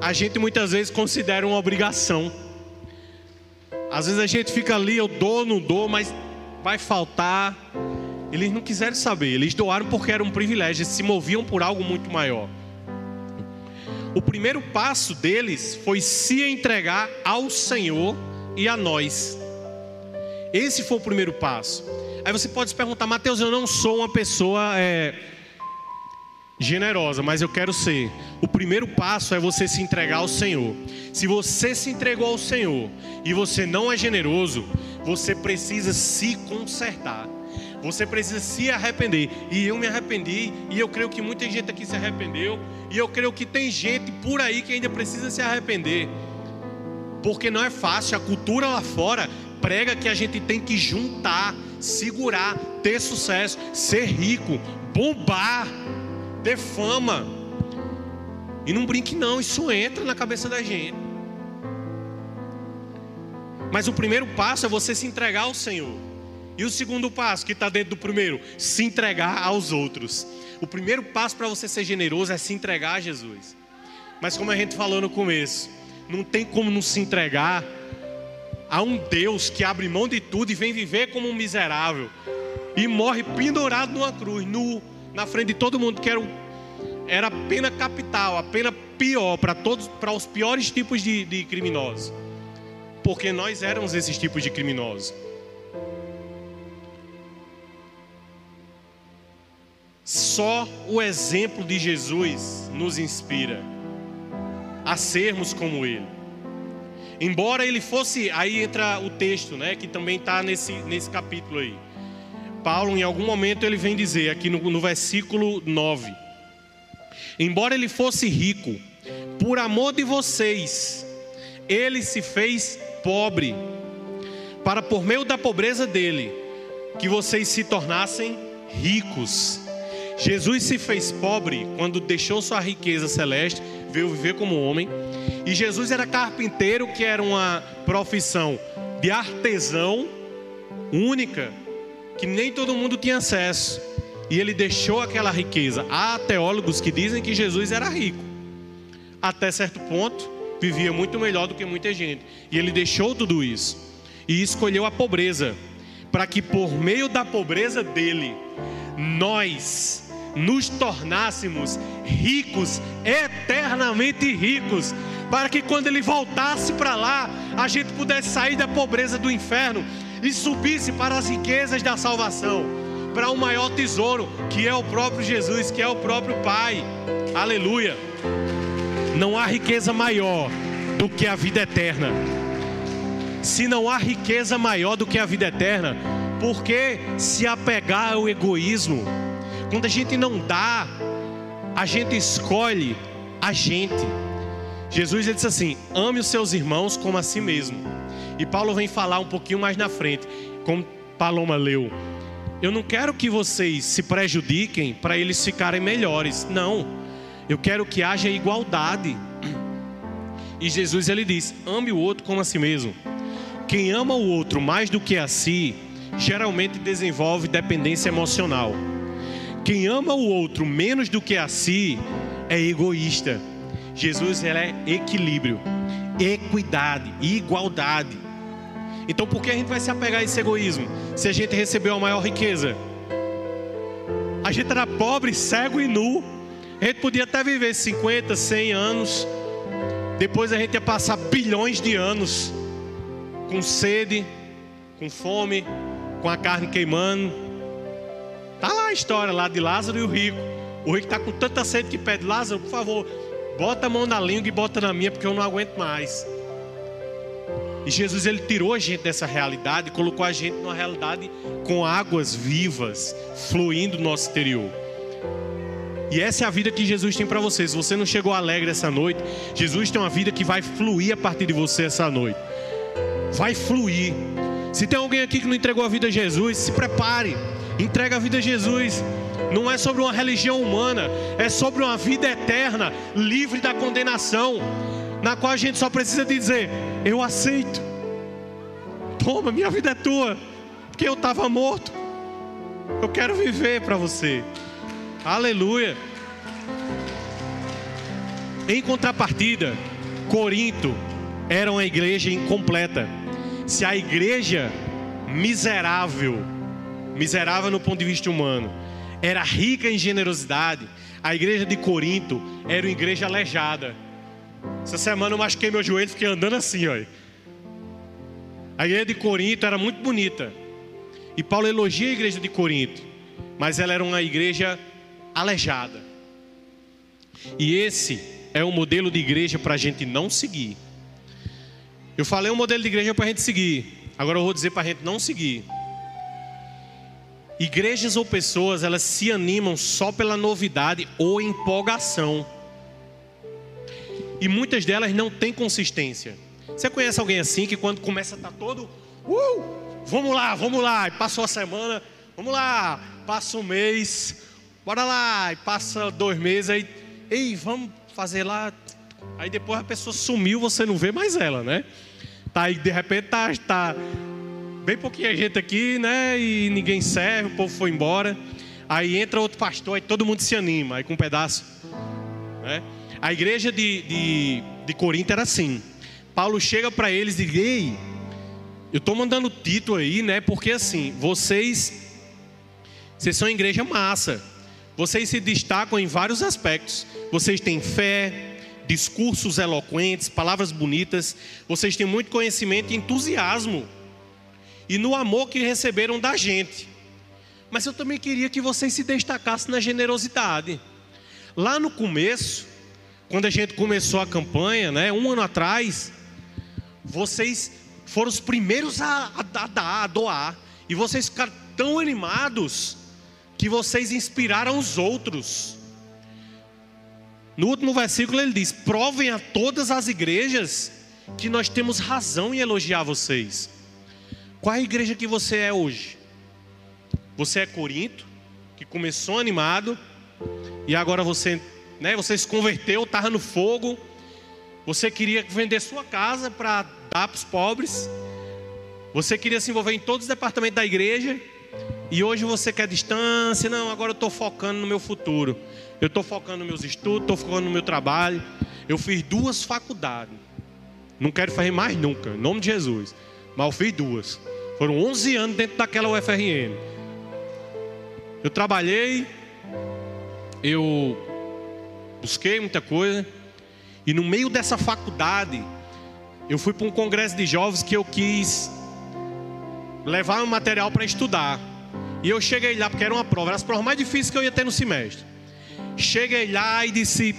a gente muitas vezes considera uma obrigação. Às vezes a gente fica ali, eu dou, não dou, mas vai faltar. Eles não quiseram saber, eles doaram porque era um privilégio, eles se moviam por algo muito maior. O primeiro passo deles foi se entregar ao Senhor e a nós. Esse foi o primeiro passo. Aí você pode se perguntar, Mateus, eu não sou uma pessoa. É generosa, mas eu quero ser. O primeiro passo é você se entregar ao Senhor. Se você se entregou ao Senhor e você não é generoso, você precisa se consertar. Você precisa se arrepender. E eu me arrependi, e eu creio que muita gente aqui se arrependeu, e eu creio que tem gente por aí que ainda precisa se arrepender. Porque não é fácil, a cultura lá fora prega que a gente tem que juntar, segurar, ter sucesso, ser rico, bombar ter fama. E não brinque, não, isso entra na cabeça da gente. Mas o primeiro passo é você se entregar ao Senhor. E o segundo passo, que está dentro do primeiro, se entregar aos outros. O primeiro passo para você ser generoso é se entregar a Jesus. Mas como a gente falou no começo, não tem como não se entregar a um Deus que abre mão de tudo e vem viver como um miserável e morre pendurado numa cruz, nu, na frente de todo mundo, que era, era a pena capital, a pena pior para todos, para os piores tipos de, de criminosos, porque nós éramos esses tipos de criminosos. Só o exemplo de Jesus nos inspira a sermos como Ele. Embora ele fosse, aí entra o texto, né, que também está nesse, nesse capítulo aí. Paulo, em algum momento, ele vem dizer, aqui no, no versículo 9: Embora ele fosse rico, por amor de vocês, ele se fez pobre, para por meio da pobreza dele, que vocês se tornassem ricos. Jesus se fez pobre quando deixou sua riqueza celeste, veio viver como homem. E Jesus era carpinteiro, que era uma profissão de artesão única, que nem todo mundo tinha acesso. E ele deixou aquela riqueza. Há teólogos que dizem que Jesus era rico. Até certo ponto, vivia muito melhor do que muita gente. E ele deixou tudo isso. E escolheu a pobreza. Para que por meio da pobreza dele, nós nos tornássemos ricos, eternamente ricos, para que quando ele voltasse para lá, a gente pudesse sair da pobreza do inferno e subisse para as riquezas da salvação, para o maior tesouro, que é o próprio Jesus, que é o próprio Pai. Aleluia. Não há riqueza maior do que a vida eterna. Se não há riqueza maior do que a vida eterna, por que se apegar ao egoísmo? Quando a gente não dá, a gente escolhe a gente. Jesus disse assim: ame os seus irmãos como a si mesmo. E Paulo vem falar um pouquinho mais na frente, como Paloma leu. Eu não quero que vocês se prejudiquem para eles ficarem melhores. Não. Eu quero que haja igualdade. E Jesus ele diz: ame o outro como a si mesmo. Quem ama o outro mais do que a si, geralmente desenvolve dependência emocional. Quem ama o outro menos do que a si é egoísta. Jesus é equilíbrio, equidade, igualdade. Então por que a gente vai se apegar a esse egoísmo? Se a gente recebeu a maior riqueza. A gente era pobre, cego e nu. A gente podia até viver 50, 100 anos. Depois a gente ia passar bilhões de anos com sede, com fome, com a carne queimando a história lá de Lázaro e o rico. O rico está com tanta sede que pede, Lázaro, por favor, bota a mão na língua e bota na minha, porque eu não aguento mais. E Jesus ele tirou a gente dessa realidade, colocou a gente numa realidade com águas vivas fluindo no nosso exterior. E essa é a vida que Jesus tem para você. Se você não chegou alegre essa noite, Jesus tem uma vida que vai fluir a partir de você essa noite. Vai fluir. Se tem alguém aqui que não entregou a vida a Jesus, se prepare. Entrega a vida a Jesus. Não é sobre uma religião humana, é sobre uma vida eterna, livre da condenação, na qual a gente só precisa dizer: Eu aceito. Toma, minha vida é tua, porque eu estava morto. Eu quero viver para você. Aleluia. Em contrapartida, Corinto era uma igreja incompleta. Se a igreja miserável, miserável no ponto de vista humano, era rica em generosidade, a igreja de Corinto era uma igreja aleijada. Essa semana eu machuquei meu joelho e fiquei andando assim, olha. A igreja de Corinto era muito bonita. E Paulo elogia a igreja de Corinto, mas ela era uma igreja aleijada. E esse é o modelo de igreja para a gente não seguir. Eu falei um modelo de igreja para a gente seguir. Agora eu vou dizer para a gente não seguir. Igrejas ou pessoas, elas se animam só pela novidade ou empolgação. E muitas delas não têm consistência. Você conhece alguém assim que quando começa a estar tá todo, uh, vamos lá, vamos lá, e passou a semana, vamos lá, passa um mês, bora lá, e passa dois meses, aí, ei, vamos fazer lá. Aí depois a pessoa sumiu, você não vê mais ela, né? Tá aí, de repente tá, tá bem pouquinha gente aqui, né? E ninguém serve, o povo foi embora. Aí entra outro pastor, aí todo mundo se anima, aí com um pedaço. Né? A igreja de, de, de Corinto era assim. Paulo chega para eles e diz: Ei, Eu estou mandando título aí, né? Porque assim, vocês, vocês são igreja massa. Vocês se destacam em vários aspectos. Vocês têm fé, discursos eloquentes, palavras bonitas. Vocês têm muito conhecimento e entusiasmo. E no amor que receberam da gente. Mas eu também queria que vocês se destacassem na generosidade. Lá no começo, quando a gente começou a campanha, né, um ano atrás, vocês foram os primeiros a, a, a dar, a doar. E vocês ficaram tão animados que vocês inspiraram os outros. No último versículo ele diz: provem a todas as igrejas que nós temos razão em elogiar vocês. Qual é a igreja que você é hoje? Você é Corinto, que começou animado e agora você, né, você se converteu, estava no fogo. Você queria vender sua casa para dar para os pobres. Você queria se envolver em todos os departamentos da igreja. E hoje você quer distância. Não, agora eu estou focando no meu futuro. Eu estou focando nos meus estudos, estou focando no meu trabalho. Eu fiz duas faculdades. Não quero fazer mais nunca, em nome de Jesus. Mas eu fiz duas. Foram 11 anos dentro daquela UFRN. Eu trabalhei, eu busquei muita coisa. E no meio dessa faculdade, eu fui para um congresso de jovens que eu quis levar um material para estudar. E eu cheguei lá porque era uma prova, era as provas mais difíceis que eu ia ter no semestre. Cheguei lá e disse,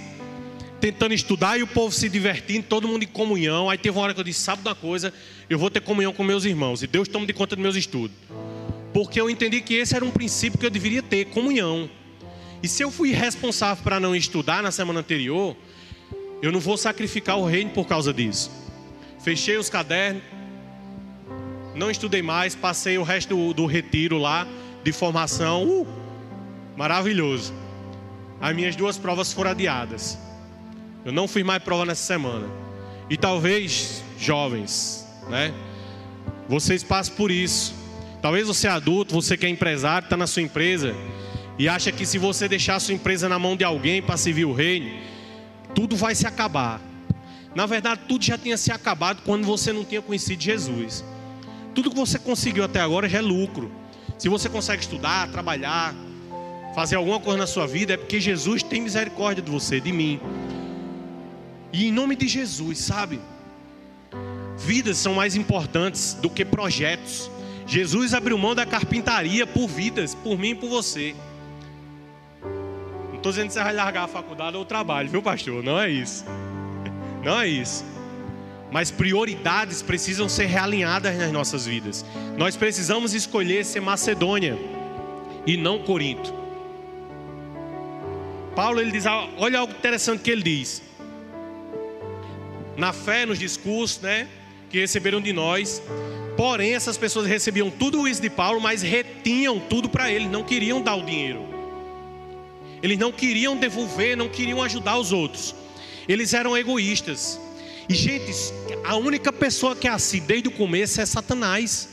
tentando estudar e o povo se divertindo, todo mundo em comunhão. Aí teve uma hora que eu disse: sabe uma coisa? Eu vou ter comunhão com meus irmãos e Deus toma de conta dos meus estudos. Porque eu entendi que esse era um princípio que eu deveria ter comunhão. E se eu fui responsável para não estudar na semana anterior, eu não vou sacrificar o reino por causa disso. Fechei os cadernos, não estudei mais, passei o resto do, do retiro lá de formação. Uh, maravilhoso. As minhas duas provas foram adiadas. Eu não fiz mais prova nessa semana. E talvez, jovens, né? Vocês passem por isso. Talvez você é adulto, você que é empresário, está na sua empresa e acha que se você deixar a sua empresa na mão de alguém para servir o reino, tudo vai se acabar. Na verdade, tudo já tinha se acabado quando você não tinha conhecido Jesus. Tudo que você conseguiu até agora já é lucro. Se você consegue estudar, trabalhar, fazer alguma coisa na sua vida, é porque Jesus tem misericórdia de você, de mim. E em nome de Jesus, sabe? Vidas são mais importantes do que projetos. Jesus abriu mão da carpintaria por vidas, por mim e por você. Não estou dizendo que você vai largar a faculdade ou o trabalho, viu, pastor? Não é isso. Não é isso. Mas prioridades precisam ser realinhadas nas nossas vidas. Nós precisamos escolher ser Macedônia e não Corinto. Paulo ele diz, olha algo interessante que ele diz. Na fé, nos discursos, né, que receberam de nós. Porém, essas pessoas recebiam tudo isso de Paulo, mas retinham tudo para ele, não queriam dar o dinheiro. Eles não queriam devolver, não queriam ajudar os outros. Eles eram egoístas. E, gente, a única pessoa que é assim desde o começo é Satanás.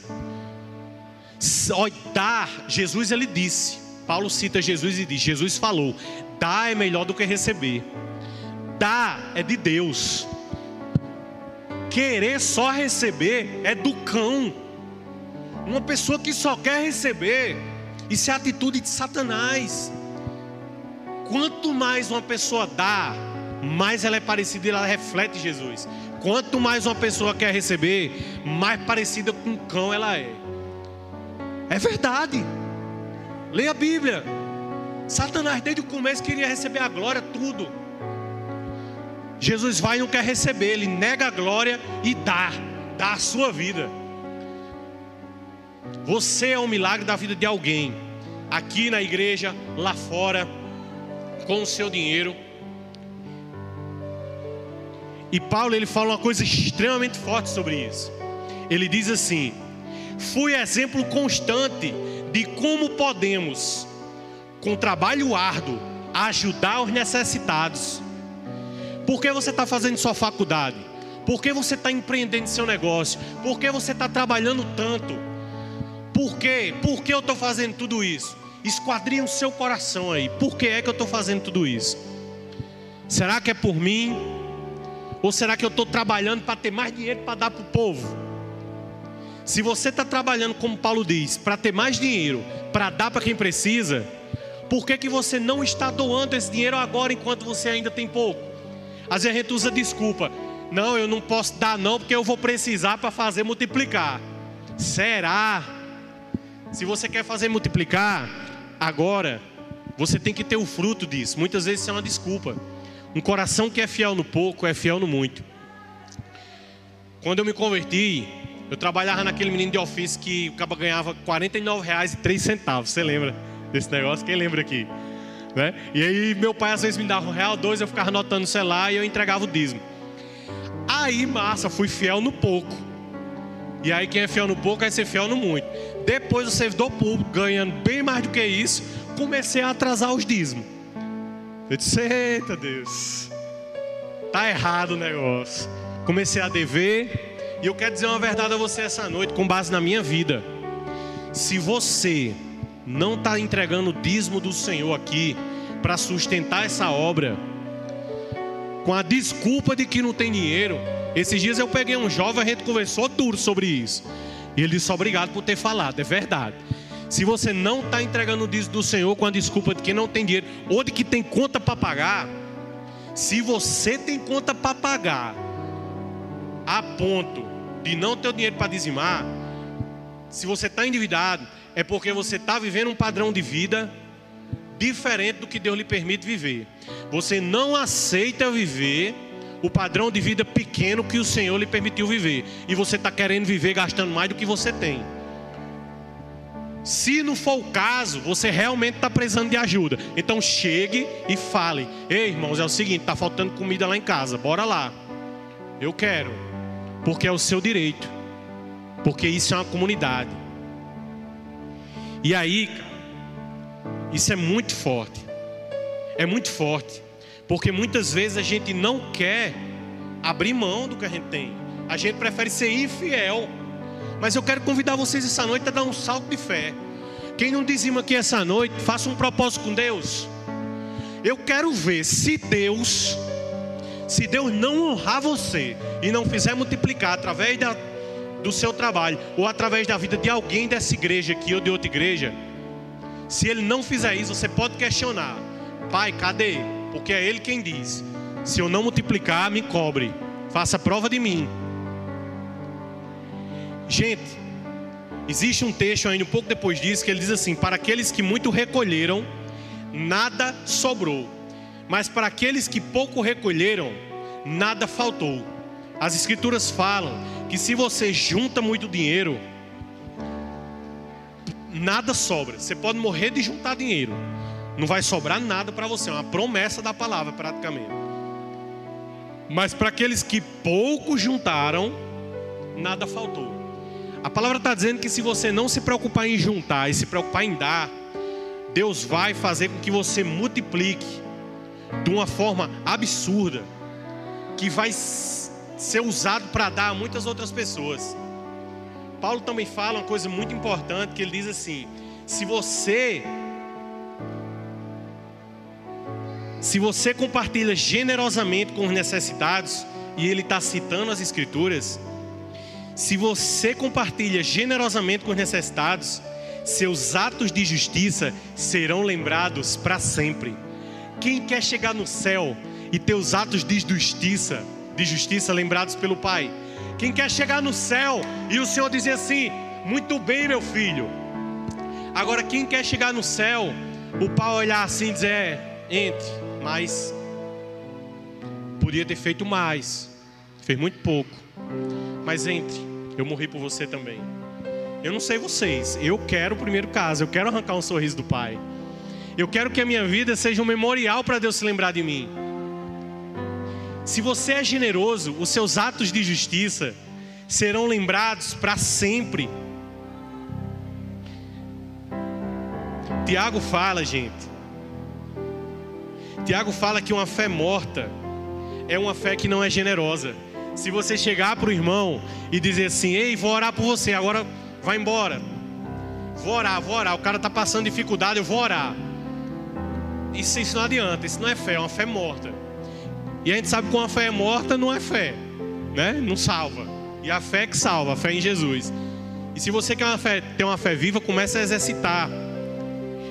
Dar, Jesus ele disse. Paulo cita Jesus e diz: Jesus falou: dar é melhor do que receber. Dar é de Deus. Querer só receber é do cão. Uma pessoa que só quer receber, isso é atitude de Satanás. Quanto mais uma pessoa dá, mais ela é parecida e ela reflete Jesus. Quanto mais uma pessoa quer receber, mais parecida com um cão ela é. É verdade. Leia a Bíblia. Satanás desde o começo queria receber a glória, tudo. Jesus vai e não quer receber, ele nega a glória e dá, dá a sua vida. Você é um milagre da vida de alguém, aqui na igreja, lá fora, com o seu dinheiro. E Paulo ele fala uma coisa extremamente forte sobre isso. Ele diz assim: Fui exemplo constante de como podemos, com trabalho árduo, ajudar os necessitados. Por que você está fazendo sua faculdade? Por que você está empreendendo seu negócio? Por que você está trabalhando tanto? Por quê? Por que eu estou fazendo tudo isso? Esquadrinha o seu coração aí. Por que é que eu estou fazendo tudo isso? Será que é por mim? Ou será que eu estou trabalhando para ter mais dinheiro para dar para o povo? Se você está trabalhando, como Paulo diz, para ter mais dinheiro, para dar para quem precisa, por que, que você não está doando esse dinheiro agora enquanto você ainda tem pouco? Às vezes a gente usa desculpa. Não, eu não posso dar não, porque eu vou precisar para fazer multiplicar. Será? Se você quer fazer multiplicar, agora você tem que ter o fruto disso. Muitas vezes isso é uma desculpa. Um coração que é fiel no pouco é fiel no muito. Quando eu me converti, eu trabalhava naquele menino de ofício que o cara ganhava R$ 49,03. Você lembra desse negócio? Quem lembra aqui? Né? E aí meu pai às vezes me dava um real, dois, eu ficava anotando no celular e eu entregava o dízimo. Aí, massa, fui fiel no pouco. E aí quem é fiel no pouco vai ser fiel no muito. Depois o servidor público, ganhando bem mais do que isso, comecei a atrasar os dízimos. Eu disse, eita Deus, tá errado o negócio. Comecei a dever, e eu quero dizer uma verdade a você essa noite, com base na minha vida. Se você não está entregando o dízimo do Senhor aqui para sustentar essa obra, com a desculpa de que não tem dinheiro. Esses dias eu peguei um jovem, a gente conversou duro sobre isso. E ele disse: Obrigado por ter falado, é verdade. Se você não está entregando o dízimo do Senhor com a desculpa de que não tem dinheiro ou de que tem conta para pagar, se você tem conta para pagar, a ponto de não ter o dinheiro para dizimar, se você está endividado, é porque você está vivendo um padrão de vida diferente do que Deus lhe permite viver. Você não aceita viver o padrão de vida pequeno que o Senhor lhe permitiu viver. E você está querendo viver gastando mais do que você tem. Se não for o caso, você realmente está precisando de ajuda. Então chegue e fale: Ei, irmãos, é o seguinte: está faltando comida lá em casa, bora lá. Eu quero porque é o seu direito, porque isso é uma comunidade. E aí, isso é muito forte, é muito forte, porque muitas vezes a gente não quer abrir mão do que a gente tem, a gente prefere ser infiel. Mas eu quero convidar vocês essa noite a dar um salto de fé. Quem não dizima aqui essa noite, faça um propósito com Deus. Eu quero ver se Deus se Deus não honrar você e não fizer multiplicar através da, do seu trabalho ou através da vida de alguém dessa igreja aqui ou de outra igreja, se ele não fizer isso, você pode questionar: Pai, cadê? Porque é ele quem diz: Se eu não multiplicar, me cobre, faça prova de mim. Gente, existe um texto ainda um pouco depois disso que ele diz assim: Para aqueles que muito recolheram, nada sobrou mas para aqueles que pouco recolheram, nada faltou. As escrituras falam que se você junta muito dinheiro, nada sobra. Você pode morrer de juntar dinheiro, não vai sobrar nada para você. É uma promessa da palavra, praticamente. Mas para aqueles que pouco juntaram, nada faltou. A palavra está dizendo que se você não se preocupar em juntar e se preocupar em dar, Deus vai fazer com que você multiplique de uma forma absurda, que vai ser usado para dar a muitas outras pessoas. Paulo também fala uma coisa muito importante, que ele diz assim: se você se você compartilha generosamente com os necessitados, e ele está citando as escrituras, se você compartilha generosamente com os necessitados, seus atos de justiça serão lembrados para sempre. Quem quer chegar no céu e ter os atos de justiça, de justiça lembrados pelo Pai? Quem quer chegar no céu e o Senhor dizer assim: Muito bem, meu filho. Agora, quem quer chegar no céu, o Pai olhar assim e dizer: é, Entre, mas podia ter feito mais, fez muito pouco, mas entre, eu morri por você também. Eu não sei vocês, eu quero o primeiro caso, eu quero arrancar um sorriso do Pai. Eu quero que a minha vida seja um memorial para Deus se lembrar de mim. Se você é generoso, os seus atos de justiça serão lembrados para sempre. Tiago fala, gente. Tiago fala que uma fé morta é uma fé que não é generosa. Se você chegar para o irmão e dizer assim: Ei, vou orar por você, agora vai embora. Vou orar, vou orar. O cara está passando dificuldade, eu vou orar isso, isso não adianta, isso não é fé, é uma fé morta. E a gente sabe que uma fé morta não é fé, né? Não salva. E a fé que salva, a fé em Jesus. E se você quer uma fé, ter uma fé viva, comece a exercitar.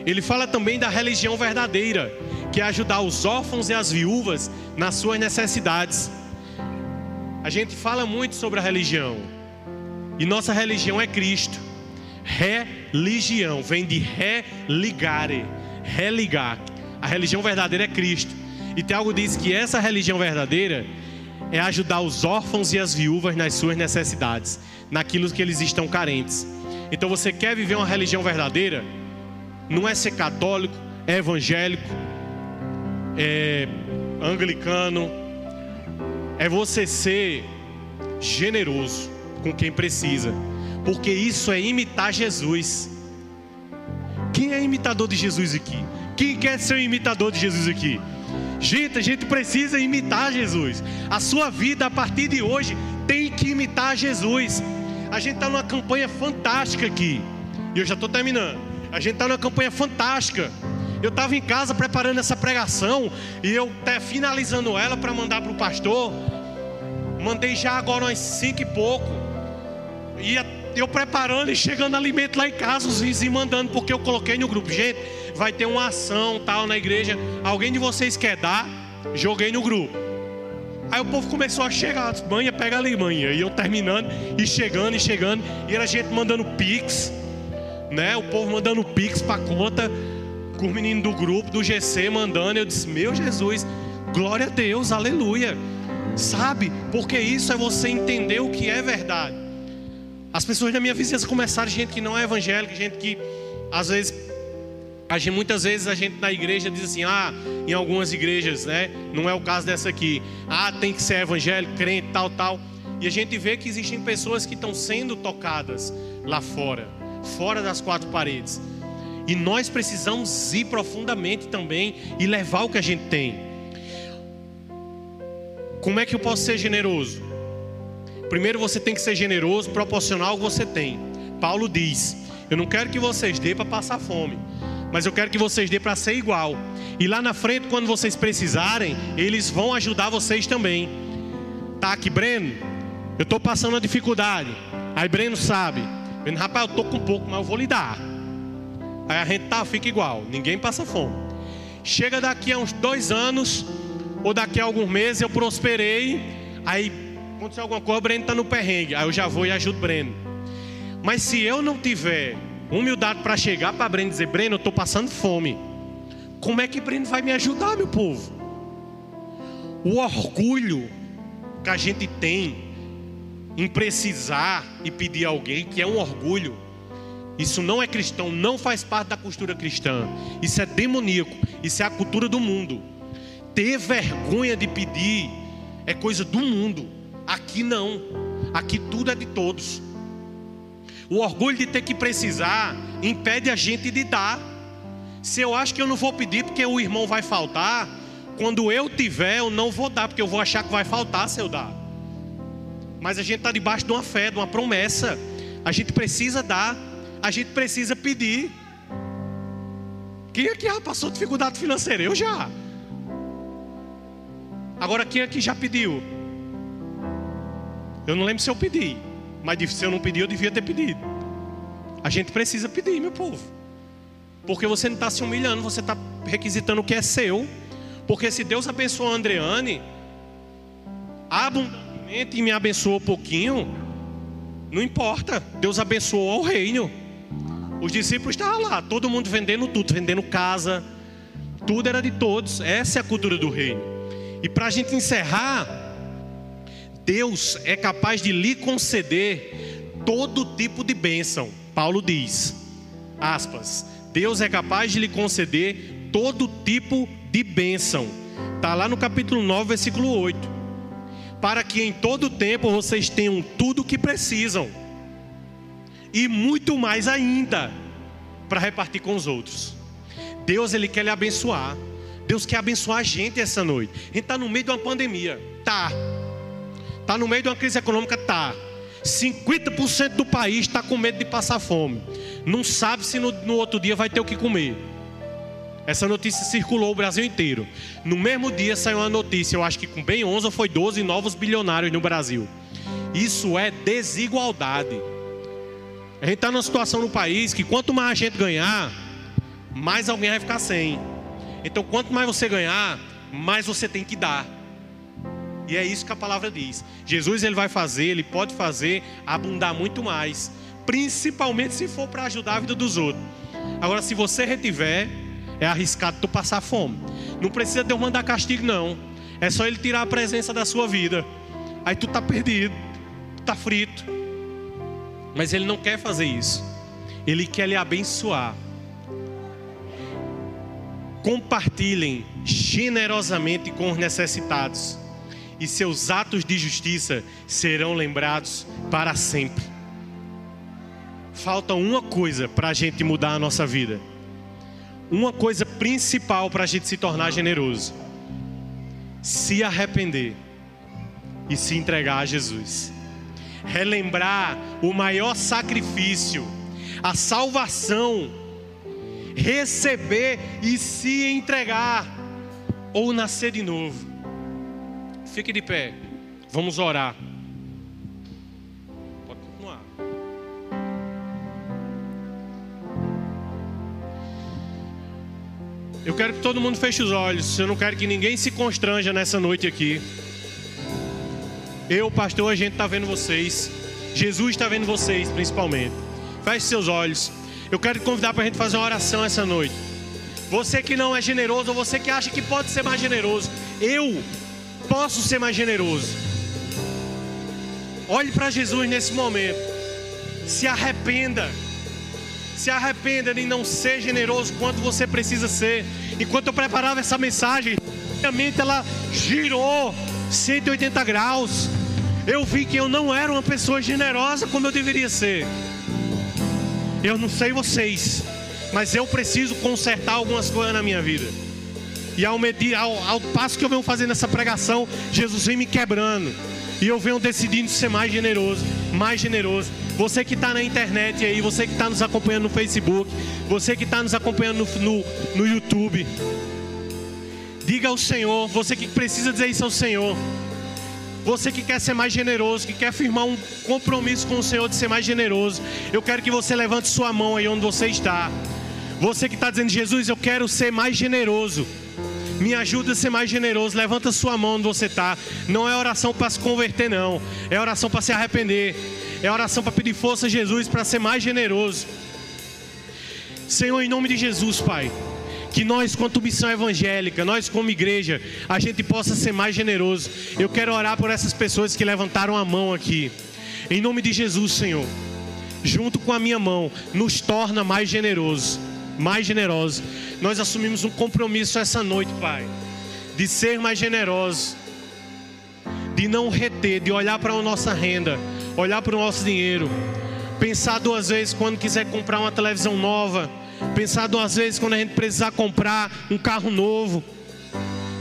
Ele fala também da religião verdadeira, que é ajudar os órfãos e as viúvas nas suas necessidades. A gente fala muito sobre a religião. E nossa religião é Cristo. Religião vem de religare, religar. A religião verdadeira é Cristo. E Tiago diz que essa religião verdadeira é ajudar os órfãos e as viúvas nas suas necessidades, naquilo que eles estão carentes. Então você quer viver uma religião verdadeira? não é ser católico, é evangélico, é anglicano, é você ser generoso com quem precisa, porque isso é imitar Jesus. Quem é imitador de Jesus aqui? Quem quer ser um imitador de Jesus aqui? Gente, a gente precisa imitar Jesus. A sua vida a partir de hoje tem que imitar Jesus. A gente está numa campanha fantástica aqui. E eu já estou terminando. A gente está numa campanha fantástica. Eu estava em casa preparando essa pregação e eu até finalizando ela para mandar para o pastor. Mandei já agora umas cinco e pouco. E eu preparando e chegando alimento lá em casa, os vizinhos mandando, porque eu coloquei no grupo. Gente, vai ter uma ação tal na igreja. Alguém de vocês quer dar? Joguei no grupo. Aí o povo começou a chegar, manhã pega ali, manhã. E eu terminando e chegando e chegando. E era gente mandando pix né? O povo mandando pix para conta, com o menino do grupo, do GC mandando. Eu disse: Meu Jesus, glória a Deus, aleluia. Sabe? Porque isso é você entender o que é verdade. As pessoas da minha vizinhança começaram, gente que não é evangélica, gente que às vezes, a gente, muitas vezes a gente na igreja diz assim: ah, em algumas igrejas, né? Não é o caso dessa aqui. Ah, tem que ser evangélico, crente, tal, tal. E a gente vê que existem pessoas que estão sendo tocadas lá fora fora das quatro paredes. E nós precisamos ir profundamente também e levar o que a gente tem. Como é que eu posso ser generoso? Primeiro você tem que ser generoso, proporcional ao que você tem. Paulo diz: Eu não quero que vocês dê para passar fome, mas eu quero que vocês dê para ser igual. E lá na frente, quando vocês precisarem, eles vão ajudar vocês também. Tá aqui, Breno, eu estou passando uma dificuldade. Aí Breno sabe, Vendo, rapaz, eu tô com pouco, mas eu vou lhe dar. Aí a gente tá, fica igual, ninguém passa fome. Chega daqui a uns dois anos, ou daqui a alguns meses, eu prosperei. Aí aconteceu alguma coisa, o Breno está no perrengue. Aí eu já vou e ajudo o Breno. Mas se eu não tiver humildade para chegar para Breno e dizer, Breno, eu estou passando fome. Como é que Breno vai me ajudar, meu povo? O orgulho que a gente tem em precisar e pedir a alguém, que é um orgulho. Isso não é cristão, não faz parte da cultura cristã. Isso é demoníaco, isso é a cultura do mundo. Ter vergonha de pedir é coisa do mundo. Aqui não. Aqui tudo é de todos. O orgulho de ter que precisar impede a gente de dar. Se eu acho que eu não vou pedir porque o irmão vai faltar, quando eu tiver, eu não vou dar, porque eu vou achar que vai faltar se eu dar. Mas a gente está debaixo de uma fé, de uma promessa. A gente precisa dar, a gente precisa pedir. Quem aqui já passou dificuldade financeira? Eu já. Agora, quem aqui já pediu? Eu não lembro se eu pedi, mas se eu não pedi, eu devia ter pedido. A gente precisa pedir, meu povo. Porque você não está se humilhando, você está requisitando o que é seu. Porque se Deus abençoou a Andreane, abundante e me abençoou pouquinho, não importa, Deus abençoou o reino. Os discípulos estavam lá, todo mundo vendendo tudo, vendendo casa, tudo era de todos. Essa é a cultura do reino. E para a gente encerrar, Deus é capaz de lhe conceder todo tipo de bênção. Paulo diz, aspas, Deus é capaz de lhe conceder todo tipo de bênção. Está lá no capítulo 9, versículo 8 para que em todo tempo vocês tenham tudo o que precisam e muito mais ainda para repartir com os outros. Deus ele quer lhe abençoar. Deus quer abençoar a gente essa noite. A gente está no meio de uma pandemia, tá? Está no meio de uma crise econômica, tá? 50% do país está com medo de passar fome. Não sabe se no, no outro dia vai ter o que comer. Essa notícia circulou o Brasil inteiro. No mesmo dia saiu uma notícia, eu acho que com bem 11 ou foi 12 novos bilionários no Brasil. Isso é desigualdade. A gente está numa situação no país que quanto mais a gente ganhar, mais alguém vai ficar sem. Então, quanto mais você ganhar, mais você tem que dar. E é isso que a palavra diz. Jesus ele vai fazer, ele pode fazer abundar muito mais, principalmente se for para ajudar a vida dos outros. Agora, se você retiver, é arriscado tu passar fome. Não precisa Deus mandar castigo não. É só ele tirar a presença da sua vida. Aí tu tá perdido, tu tá frito. Mas ele não quer fazer isso. Ele quer lhe abençoar. Compartilhem generosamente com os necessitados, e seus atos de justiça serão lembrados para sempre. Falta uma coisa para a gente mudar a nossa vida. Uma coisa principal para a gente se tornar generoso: se arrepender e se entregar a Jesus. Relembrar o maior sacrifício, a salvação, receber e se entregar, ou nascer de novo. Fique de pé, vamos orar. Pode continuar. Eu quero que todo mundo feche os olhos. Eu não quero que ninguém se constranja nessa noite aqui. Eu, pastor, a gente está vendo vocês. Jesus está vendo vocês, principalmente. Feche seus olhos. Eu quero te convidar para a gente fazer uma oração essa noite. Você que não é generoso, ou você que acha que pode ser mais generoso, eu posso ser mais generoso. Olhe para Jesus nesse momento. Se arrependa. Se arrependa de não ser generoso quanto você precisa ser. Enquanto eu preparava essa mensagem, minha mente ela girou 180 graus. Eu vi que eu não era uma pessoa generosa como eu deveria ser. Eu não sei vocês, mas eu preciso consertar algumas coisas na minha vida. E ao, medir, ao, ao passo que eu venho fazendo essa pregação, Jesus vem me quebrando. E eu venho decidindo ser mais generoso, mais generoso. Você que está na internet aí, você que está nos acompanhando no Facebook, você que está nos acompanhando no, no, no YouTube, diga ao Senhor, você que precisa dizer isso ao Senhor. Você que quer ser mais generoso, que quer firmar um compromisso com o Senhor de ser mais generoso, eu quero que você levante sua mão aí onde você está. Você que está dizendo, Jesus, eu quero ser mais generoso. Me ajuda a ser mais generoso. Levanta sua mão onde você está. Não é oração para se converter, não. É oração para se arrepender. É oração para pedir força a Jesus para ser mais generoso. Senhor, em nome de Jesus, Pai. Que nós, quanto missão evangélica, nós como igreja, a gente possa ser mais generoso. Eu quero orar por essas pessoas que levantaram a mão aqui. Em nome de Jesus, Senhor. Junto com a minha mão, nos torna mais generosos mais generosos. Nós assumimos um compromisso essa noite, Pai, de ser mais generosos, de não reter, de olhar para a nossa renda, olhar para o nosso dinheiro, pensar duas vezes quando quiser comprar uma televisão nova, pensar duas vezes quando a gente precisar comprar um carro novo.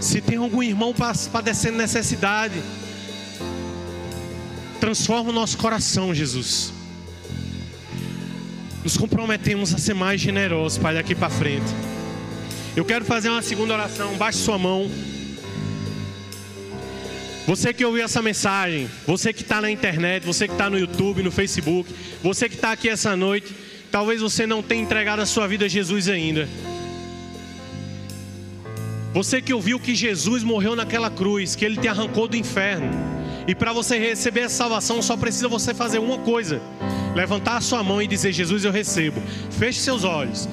Se tem algum irmão padecendo necessidade, transforma o nosso coração, Jesus nos comprometemos a ser mais generosos, Pai, daqui para frente. Eu quero fazer uma segunda oração. Baixe sua mão. Você que ouviu essa mensagem, você que está na internet, você que está no YouTube, no Facebook, você que está aqui essa noite, talvez você não tenha entregado a sua vida a Jesus ainda. Você que ouviu que Jesus morreu naquela cruz, que ele te arrancou do inferno. E para você receber essa salvação, só precisa você fazer uma coisa: levantar a sua mão e dizer: Jesus, eu recebo. Feche seus olhos.